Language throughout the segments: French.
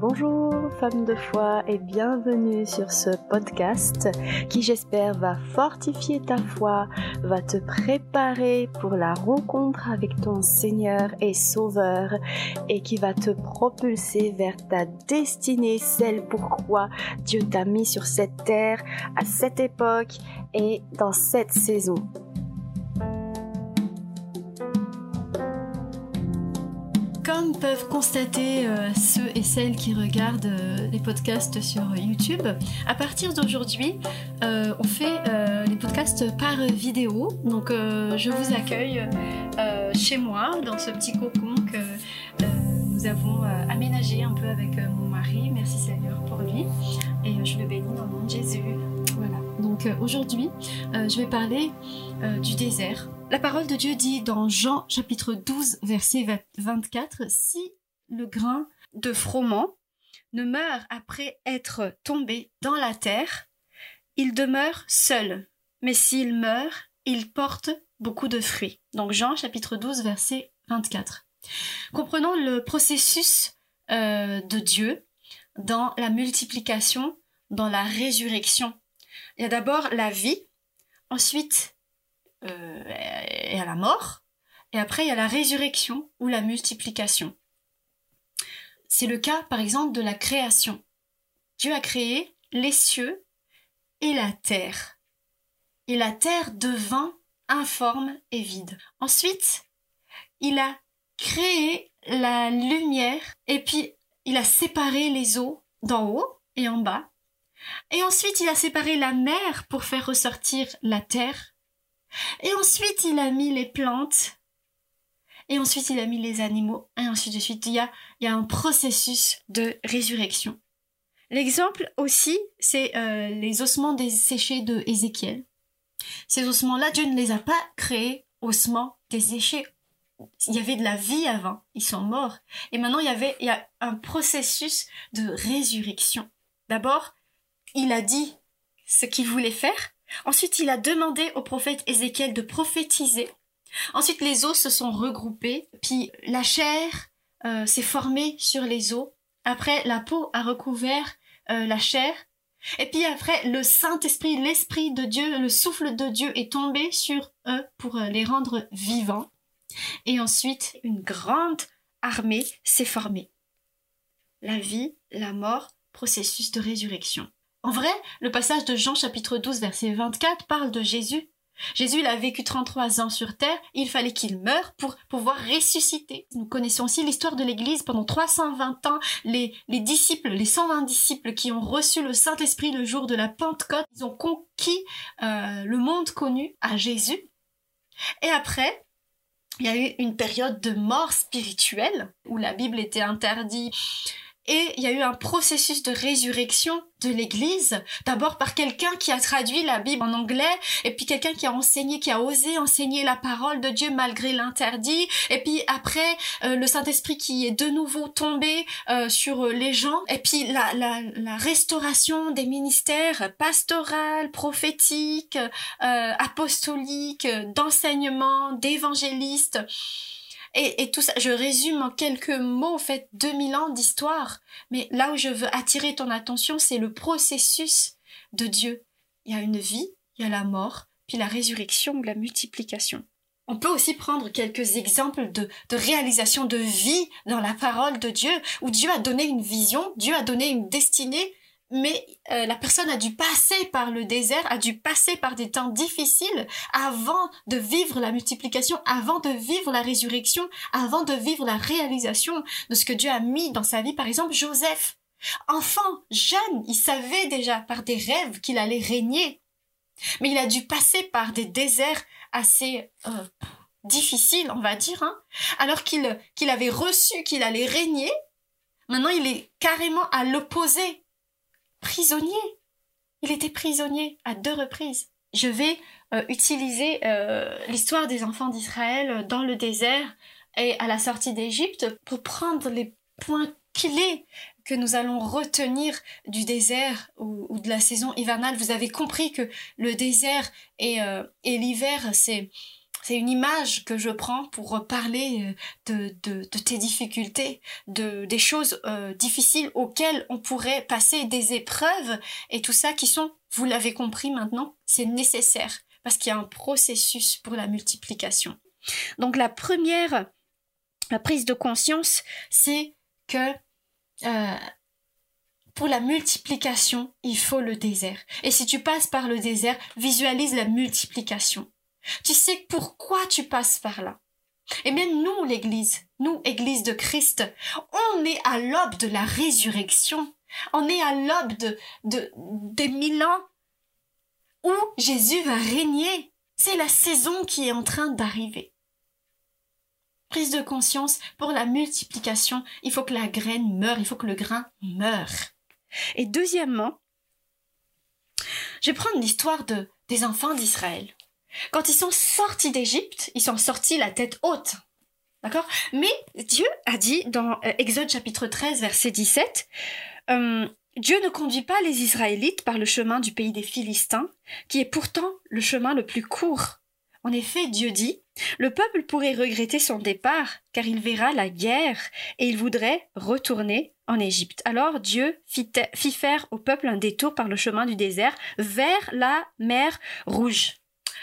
Bonjour femmes de foi et bienvenue sur ce podcast qui j'espère va fortifier ta foi, va te préparer pour la rencontre avec ton Seigneur et Sauveur et qui va te propulser vers ta destinée, celle pourquoi Dieu t'a mis sur cette terre à cette époque et dans cette saison. Comme peuvent constater euh, ceux et celles qui regardent euh, les podcasts sur YouTube, à partir d'aujourd'hui, euh, on fait les podcasts par vidéo. Donc je vous accueille chez moi, dans ce petit cocon que nous avons aménagé un peu avec mon mari. Merci Seigneur pour lui. Et je le bénis dans le nom de Jésus. Donc aujourd'hui, je vais parler du désert la parole de Dieu dit dans Jean chapitre 12 verset 24, Si le grain de froment ne meurt après être tombé dans la terre, il demeure seul, mais s'il meurt, il porte beaucoup de fruits. Donc Jean chapitre 12 verset 24. Comprenons le processus euh, de Dieu dans la multiplication, dans la résurrection. Il y a d'abord la vie, ensuite euh, et à la mort, et après il y a la résurrection ou la multiplication. C'est le cas par exemple de la création. Dieu a créé les cieux et la terre. Et la terre devint informe et vide. Ensuite, il a créé la lumière et puis il a séparé les eaux d'en haut et en bas. Et ensuite, il a séparé la mer pour faire ressortir la terre et ensuite, il a mis les plantes. Et ensuite, il a mis les animaux. Et ensuite de suite. Il y a, un processus de résurrection. L'exemple aussi, c'est euh, les ossements desséchés de Ézéchiel. Ces ossements-là, Dieu ne les a pas créés ossements desséchés. Il y avait de la vie avant, ils sont morts. Et maintenant, il y avait il y a un processus de résurrection. D'abord, il a dit ce qu'il voulait faire, Ensuite, il a demandé au prophète Ézéchiel de prophétiser. Ensuite, les os se sont regroupés, puis la chair euh, s'est formée sur les os. Après, la peau a recouvert euh, la chair. Et puis après, le Saint-Esprit, l'Esprit de Dieu, le souffle de Dieu est tombé sur eux pour euh, les rendre vivants. Et ensuite, une grande armée s'est formée. La vie, la mort, processus de résurrection. En vrai, le passage de Jean chapitre 12 verset 24 parle de Jésus. Jésus il a vécu 33 ans sur terre, il fallait qu'il meure pour pouvoir ressusciter. Nous connaissons aussi l'histoire de l'Église pendant 320 ans, les, les disciples, les 120 disciples qui ont reçu le Saint-Esprit le jour de la Pentecôte, ils ont conquis euh, le monde connu à Jésus. Et après, il y a eu une période de mort spirituelle où la Bible était interdite et il y a eu un processus de résurrection de l'Église, d'abord par quelqu'un qui a traduit la Bible en anglais, et puis quelqu'un qui a enseigné, qui a osé enseigner la parole de Dieu malgré l'interdit, et puis après euh, le Saint-Esprit qui est de nouveau tombé euh, sur les gens, et puis la, la, la restauration des ministères pastoral, prophétique, euh, apostolique, d'enseignement, d'évangéliste. Et, tout ça, je résume en quelques mots, en fait, 2000 ans d'histoire. Mais là où je veux attirer ton attention, c'est le processus de Dieu. Il y a une vie, il y a la mort, puis la résurrection ou la multiplication. On peut aussi prendre quelques exemples de, de réalisation de vie dans la parole de Dieu, où Dieu a donné une vision, Dieu a donné une destinée, mais euh, la personne a dû passer par le désert, a dû passer par des temps difficiles avant de vivre la multiplication, avant de vivre la résurrection, avant de vivre la réalisation de ce que Dieu a mis dans sa vie. Par exemple, Joseph, enfant, jeune, il savait déjà par des rêves qu'il allait régner, mais il a dû passer par des déserts assez euh, difficiles, on va dire, hein, alors qu'il qu'il avait reçu qu'il allait régner. Maintenant, il est carrément à l'opposé prisonnier. Il était prisonnier à deux reprises. Je vais euh, utiliser euh, l'histoire des enfants d'Israël dans le désert et à la sortie d'Égypte pour prendre les points clés que nous allons retenir du désert ou, de la saison hivernale. Vous avez compris que le désert et, euh, et l'hiver, c'est c'est une image que je prends pour parler euh, de, tes difficultés, de, des choses euh, difficiles auxquelles on pourrait passer des épreuves et tout ça qui sont, vous l'avez compris maintenant, c'est nécessaire parce qu'il y a un processus pour la multiplication. Donc la première la prise de conscience, c'est que euh, pour la multiplication, il faut le désert. Et si tu passes par le désert, visualise la multiplication. Tu sais pourquoi tu passes par là? Et même nous, l'Église, nous, Église de Christ, on est à l'aube de la résurrection. On est à l'aube de, de, des mille ans où Jésus va régner. C'est la saison qui est en train d'arriver. Prise de conscience, pour la multiplication, il faut que la graine meure, il faut que le grain meure. Et deuxièmement, je vais prendre l'histoire de, des enfants d'Israël. Quand ils sont sortis d'Égypte, ils sont sortis la tête haute. D'accord? Mais Dieu a dit dans euh, Exode chapitre 13, verset 17, euh, Dieu ne conduit pas les Israélites par le chemin du pays des Philistins, qui est pourtant le chemin le plus court. En effet, Dieu dit, le peuple pourrait regretter son départ, car il verra la guerre, et il voudrait retourner en Égypte. Alors Dieu fit, fit faire au peuple un détour par le chemin du désert vers la mer Rouge.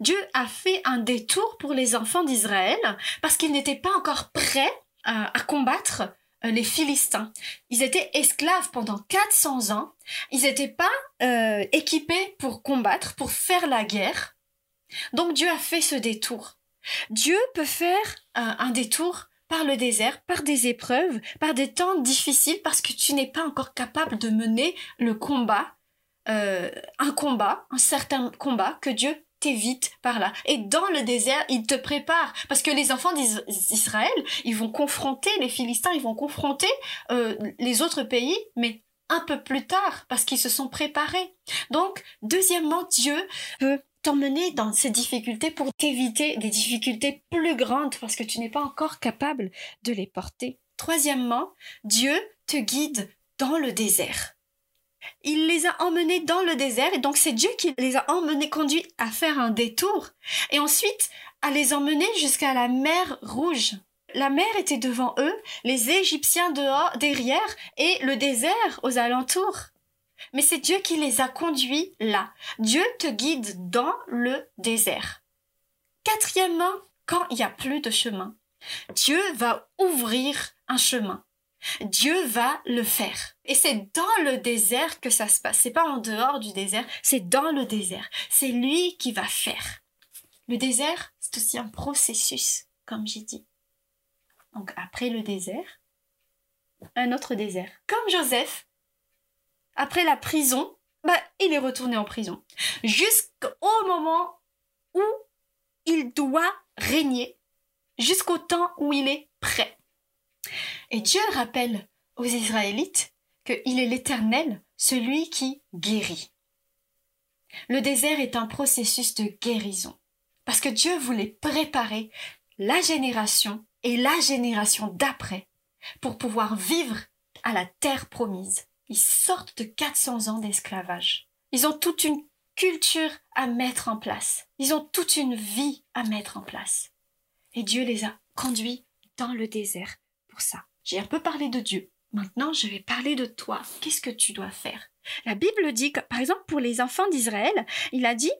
Dieu a fait un détour pour les enfants d'Israël parce qu'ils n'étaient pas encore prêts à, combattre euh, les Philistins. Ils étaient esclaves pendant 400 ans. Ils n'étaient pas euh, équipés pour combattre, pour faire la guerre. Donc Dieu a fait ce détour. Dieu peut faire euh, un détour par le désert, par des épreuves, par des temps difficiles, parce que tu n'es pas encore capable de mener le combat, un combat, un certain combat que Dieu t'évite par là. Et dans le désert, il te prépare. Parce que les enfants d'Israël, ils vont confronter les Philistins, ils vont confronter euh, les autres pays, mais un peu plus tard, parce qu'ils se sont préparés. Donc, deuxièmement, Dieu peut t'emmener dans ces difficultés pour t'éviter des difficultés plus grandes, parce que tu n'es pas encore capable de les porter. Troisièmement, Dieu te guide dans le désert il les a emmenés dans le désert et donc c'est Dieu qui les a emmenés, conduits à faire un détour et ensuite à les emmener jusqu'à la mer Rouge. La mer était devant eux, les Égyptiens derrière et le désert aux alentours. Mais c'est Dieu qui les a conduits là. Dieu te guide dans le désert. Quatrièmement, quand il n'y a plus de chemin, Dieu va ouvrir un chemin. Dieu va le faire. Et c'est dans le désert que ça se passe. C'est pas en dehors du désert, c'est dans le désert. C'est lui qui va faire. Le désert, c'est aussi un processus, comme j'ai dit. Donc après le désert, un autre désert. Comme Joseph, après la prison, bah, il est retourné en prison. Jusqu'au moment où il doit régner, jusqu'au temps où il est prêt. Et Dieu rappelle aux Israélites qu'il est l'Éternel, celui qui guérit. Le désert est un processus de guérison, parce que Dieu voulait préparer la génération et la génération d'après pour pouvoir vivre à la terre promise. Ils sortent de 400 ans d'esclavage. Ils ont toute une culture à mettre en place. Ils ont toute une vie à mettre en place. Et Dieu les a conduits dans le désert ça. J'ai un peu parlé de Dieu. Maintenant, je vais parler de toi. Qu'est-ce que tu dois faire? La Bible dit que, par exemple, pour les enfants d'Israël, il a dit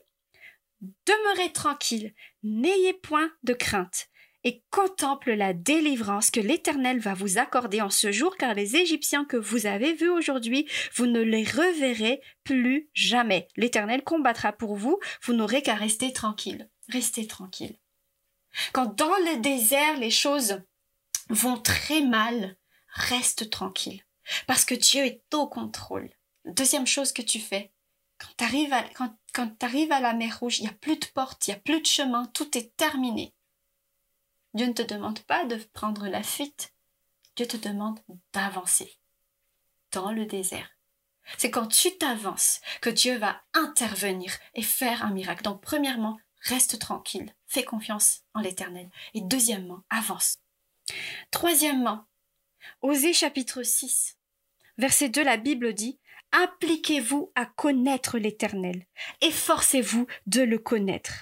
Demeurez tranquille, n'ayez point de crainte, et contemple la délivrance que l'Éternel va vous accorder en ce jour, car les Égyptiens que vous avez vus aujourd'hui, vous ne les reverrez plus jamais. L'Éternel combattra pour vous, vous n'aurez qu'à rester tranquille. Restez tranquille. Quand dans le désert les choses vont très mal, reste tranquille. Parce que Dieu est au contrôle. Deuxième chose que tu fais, quand tu arrives à, quand, à la mer Rouge, il n'y a plus de porte, il n'y a plus de chemin, tout est terminé. Dieu ne te demande pas de prendre la fuite. Dieu te demande d'avancer dans le désert. C'est quand tu t'avances que Dieu va intervenir et faire un miracle. Donc, premièrement, reste tranquille, fais confiance en l'Éternel. Et deuxièmement, avance. Troisièmement, Osée chapitre 6, verset 2, la Bible dit Appliquez-vous à connaître l'Éternel, efforcez-vous de le connaître.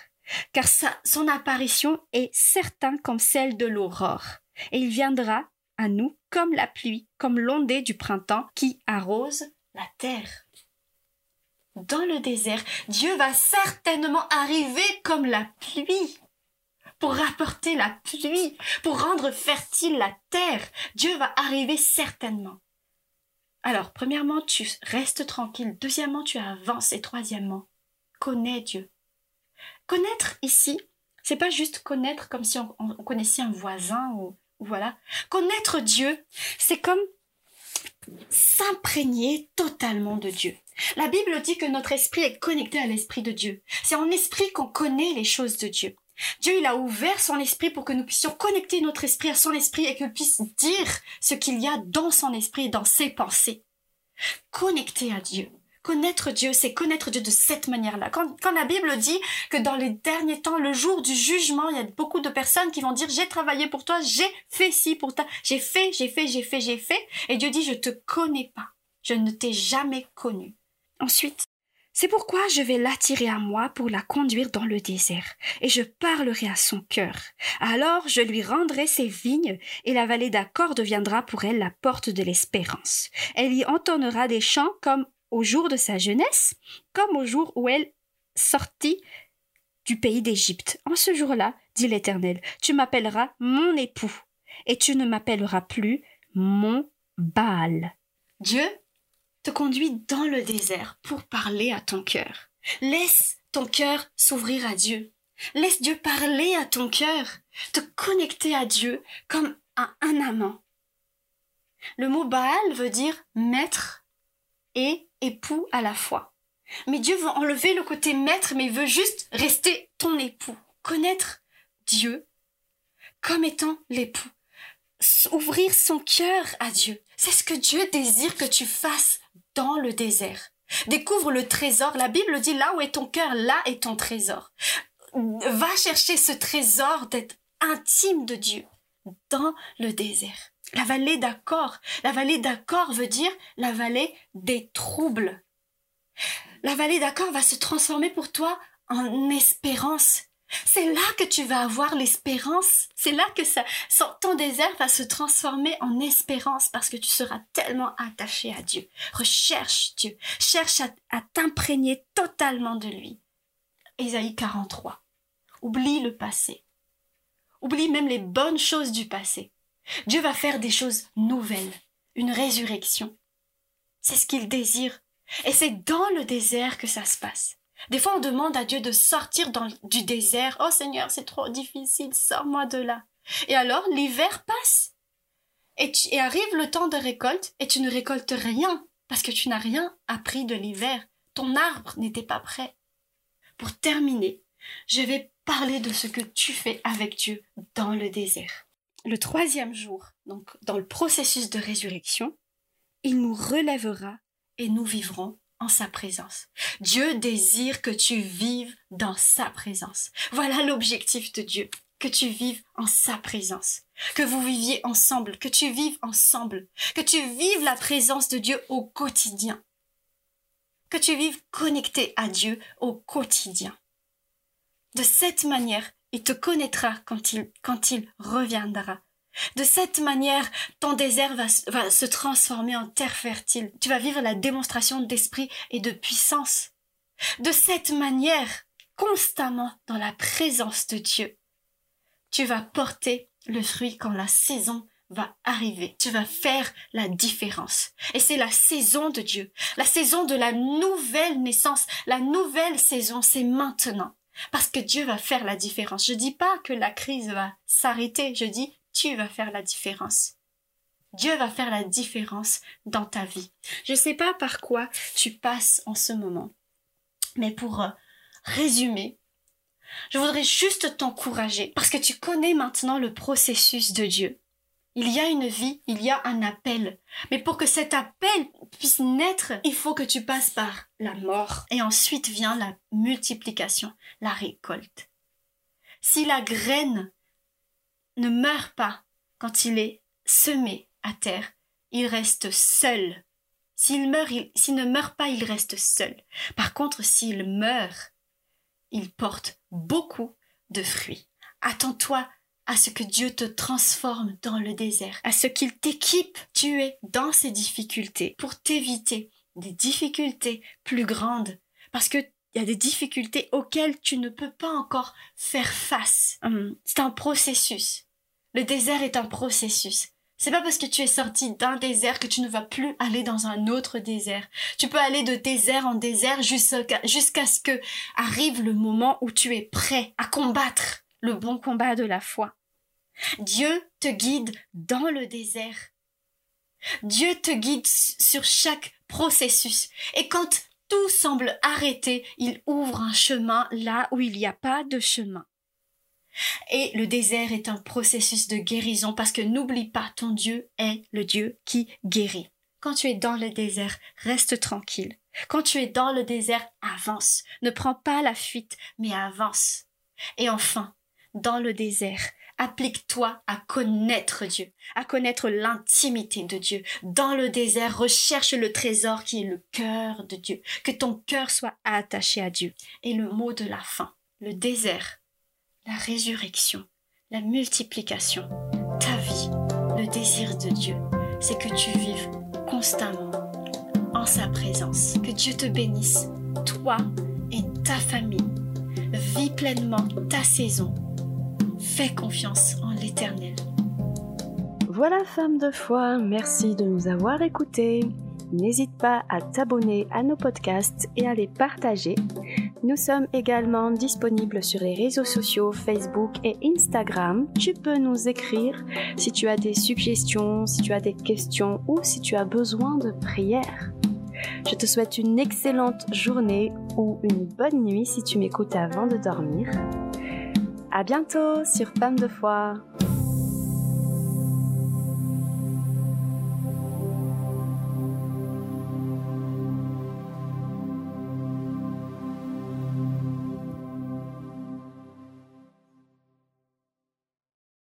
car sa, son apparition est certaine comme celle de l'aurore, et il viendra à nous comme la pluie, comme l'ondée du printemps qui arrose la terre. Dans le désert, Dieu va certainement arriver comme la pluie pour rapporter la pluie, pour rendre fertile la terre. Dieu va arriver certainement. Alors, premièrement, tu restes tranquille. Deuxièmement, tu avances. Et troisièmement, connais Dieu. Connaître ici, c'est pas juste connaître comme si on, connaissait un voisin ou, ou voilà. Connaître Dieu, c'est comme s'imprégner totalement de Dieu. La Bible dit que notre esprit est connecté à l'esprit de Dieu. C'est en esprit qu'on connaît les choses de Dieu. Dieu, il a ouvert son esprit pour que nous puissions connecter notre esprit à son esprit et qu'il puisse dire ce qu'il y a dans son esprit et dans ses pensées. Connecter à Dieu. Connaître Dieu, c'est connaître Dieu de cette manière-là. Quand, la Bible dit que dans les derniers temps, le jour du jugement, il y a beaucoup de personnes qui vont dire j'ai travaillé pour toi, j'ai fait ci pour toi, j'ai fait, j'ai fait, j'ai fait, j'ai fait, et Dieu dit je te connais pas, je ne t'ai jamais connu. Ensuite, c'est pourquoi je vais l'attirer à moi pour la conduire dans le désert, et je parlerai à son cœur. Alors je lui rendrai ses vignes, et la vallée d'accord deviendra pour elle la porte de l'espérance. Elle y entonnera des chants comme au jour de sa jeunesse, comme au jour où elle sortit du pays d'Égypte. En ce jour-là, dit l'Éternel, tu m'appelleras mon époux, et tu ne m'appelleras plus mon Baal. Dieu te conduit dans le désert pour parler à ton cœur. Laisse ton cœur s'ouvrir à Dieu. Laisse Dieu parler à ton cœur, te connecter à Dieu comme à un amant. Le mot Baal veut dire maître et époux à la fois. Mais Dieu veut enlever le côté maître, mais veut juste rester ton époux. Connaître Dieu comme étant l'époux. Ouvrir son cœur à Dieu. C'est ce que Dieu désire que tu fasses dans le désert. Découvre le trésor. La Bible dit là où est ton cœur, là est ton trésor. Va chercher ce trésor d'être intime de Dieu dans le désert. La vallée d'accord. La vallée d'accord veut dire la vallée des troubles. La vallée d'accord va se transformer pour toi en espérance. C'est là que tu vas avoir l'espérance. C'est là que ça, ton désert va se transformer en espérance parce que tu seras tellement attaché à Dieu. Recherche Dieu. Cherche à, à t'imprégner totalement de lui. Ésaïe 43. Oublie le passé. Oublie même les bonnes choses du passé. Dieu va faire des choses nouvelles. Une résurrection. C'est ce qu'il désire. Et c'est dans le désert que ça se passe. Des fois, on demande à Dieu de sortir du désert. Oh Seigneur, c'est trop difficile, sors-moi de là. Et alors, l'hiver passe. Et, et arrive le temps de récolte, et tu ne récoltes rien, parce que tu n'as rien appris de l'hiver. Ton arbre n'était pas prêt. Pour terminer, je vais parler de ce que tu fais avec Dieu dans le désert. Le troisième jour, donc dans le processus de résurrection, il nous relèvera et nous vivrons en sa présence. Dieu désire que tu vives dans sa présence. Voilà l'objectif de Dieu, que tu vives en sa présence, que vous viviez ensemble, que tu vives ensemble, que tu vives la présence de Dieu au quotidien, que tu vives connecté à Dieu au quotidien. De cette manière, il te connaîtra quand il, quand il reviendra. De cette manière, ton désert va, se transformer en terre fertile. Tu vas vivre la démonstration d'esprit et de puissance. De cette manière, constamment dans la présence de Dieu, tu vas porter le fruit quand la saison va arriver. Tu vas faire la différence. Et c'est la saison de Dieu, la saison de la nouvelle naissance, la nouvelle saison, c'est maintenant. Parce que Dieu va faire la différence. Je dis pas que la crise va s'arrêter, je dis tu vas faire la différence. Dieu va faire la différence dans ta vie. Je ne sais pas par quoi tu passes en ce moment, mais pour euh, résumer, je voudrais juste t'encourager parce que tu connais maintenant le processus de Dieu. Il y a une vie, il y a un appel. Mais pour que cet appel puisse naître, il faut que tu passes par la mort. Et ensuite vient la multiplication, la récolte. Si la graine ne meurt pas quand il est semé à terre. Il reste seul. S'il meurt, s'il ne meurt pas, il reste seul. Par contre, s'il meurt, il porte beaucoup de fruits. Attends-toi à ce que Dieu te transforme dans le désert, à ce qu'il t'équipe. Tu es dans ces difficultés pour t'éviter des difficultés plus grandes. Parce que il y a des difficultés auxquelles tu ne peux pas encore faire face. Hum, c'est un processus. Le désert est un processus. C'est pas parce que tu es sorti d'un désert que tu ne vas plus aller dans un autre désert. Tu peux aller de désert en désert jusqu'à ce que arrive le moment où tu es prêt à combattre le bon combat de la foi. Dieu te guide dans le désert. Dieu te guide sur chaque processus. Et quand tout semble arrêté, il ouvre un chemin là où il n'y a pas de chemin. Et le désert est un processus de guérison parce que n'oublie pas, ton Dieu est le Dieu qui guérit. Quand tu es dans le désert, reste tranquille. Quand tu es dans le désert, avance. Ne prends pas la fuite, mais avance. Et enfin, dans le désert, applique-toi à connaître Dieu, à connaître l'intimité de Dieu. Dans le désert, recherche le trésor qui est le cœur de Dieu. Que ton cœur soit attaché à Dieu. Et le mot de la fin, le désert, la résurrection, la multiplication, ta vie, le désir de Dieu, c'est que tu vives constamment en sa présence. Que Dieu te bénisse, toi et ta famille. Vis pleinement ta saison. Fais confiance en l'Éternel. Voilà, femme de foi, merci de nous avoir écoutés. N'hésite pas à t'abonner à nos podcasts et à les partager. Nous sommes également disponibles sur les réseaux sociaux Facebook et Instagram. Tu peux nous écrire si tu as des suggestions, si tu as des questions ou si tu as besoin de prières. Je te souhaite une excellente journée ou une bonne nuit si tu m'écoutes avant de dormir. À bientôt sur Femme de foi.